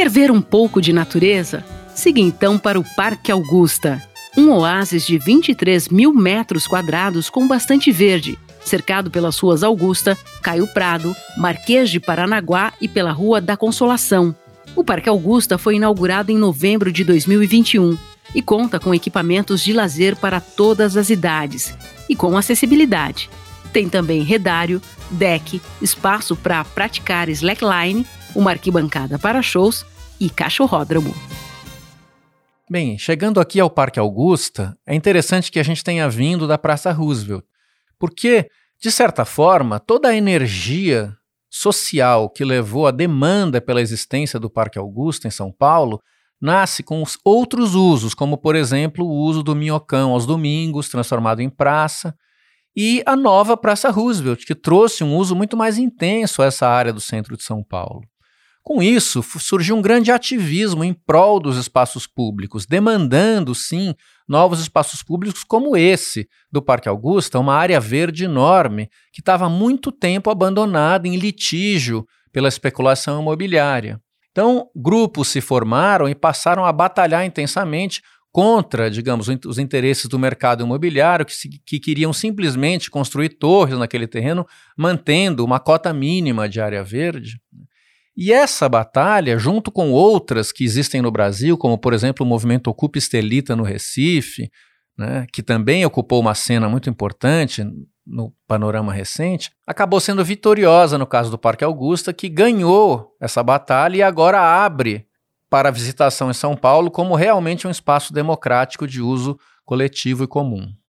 Quer ver um pouco de natureza? Siga então para o Parque Augusta, um oásis de 23 mil metros quadrados com bastante verde, cercado pelas ruas Augusta, Caio Prado, Marquês de Paranaguá e pela Rua da Consolação. O Parque Augusta foi inaugurado em novembro de 2021 e conta com equipamentos de lazer para todas as idades e com acessibilidade. Tem também redário, deck, espaço para praticar slackline, uma arquibancada para shows e cachorródromo. Bem, chegando aqui ao Parque Augusta, é interessante que a gente tenha vindo da Praça Roosevelt, porque, de certa forma, toda a energia social que levou a demanda pela existência do Parque Augusta em São Paulo nasce com os outros usos, como, por exemplo, o uso do minhocão aos domingos, transformado em praça, e a nova Praça Roosevelt, que trouxe um uso muito mais intenso a essa área do centro de São Paulo. Com isso, surgiu um grande ativismo em prol dos espaços públicos, demandando, sim, novos espaços públicos como esse do Parque Augusta, uma área verde enorme que estava há muito tempo abandonada em litígio pela especulação imobiliária. Então, grupos se formaram e passaram a batalhar intensamente contra, digamos, os interesses do mercado imobiliário, que, se, que, queriam simplesmente construir torres naquele terreno, mantendo uma cota mínima de área verde. E essa batalha, junto com outras que existem no Brasil, como por exemplo o movimento Ocupa Estelita no Recife, né, que também ocupou uma cena muito importante no panorama recente, acabou sendo vitoriosa no caso do Parque Augusta, que ganhou essa batalha e agora abre para a visitação em São Paulo como realmente um espaço democrático de uso coletivo e comum.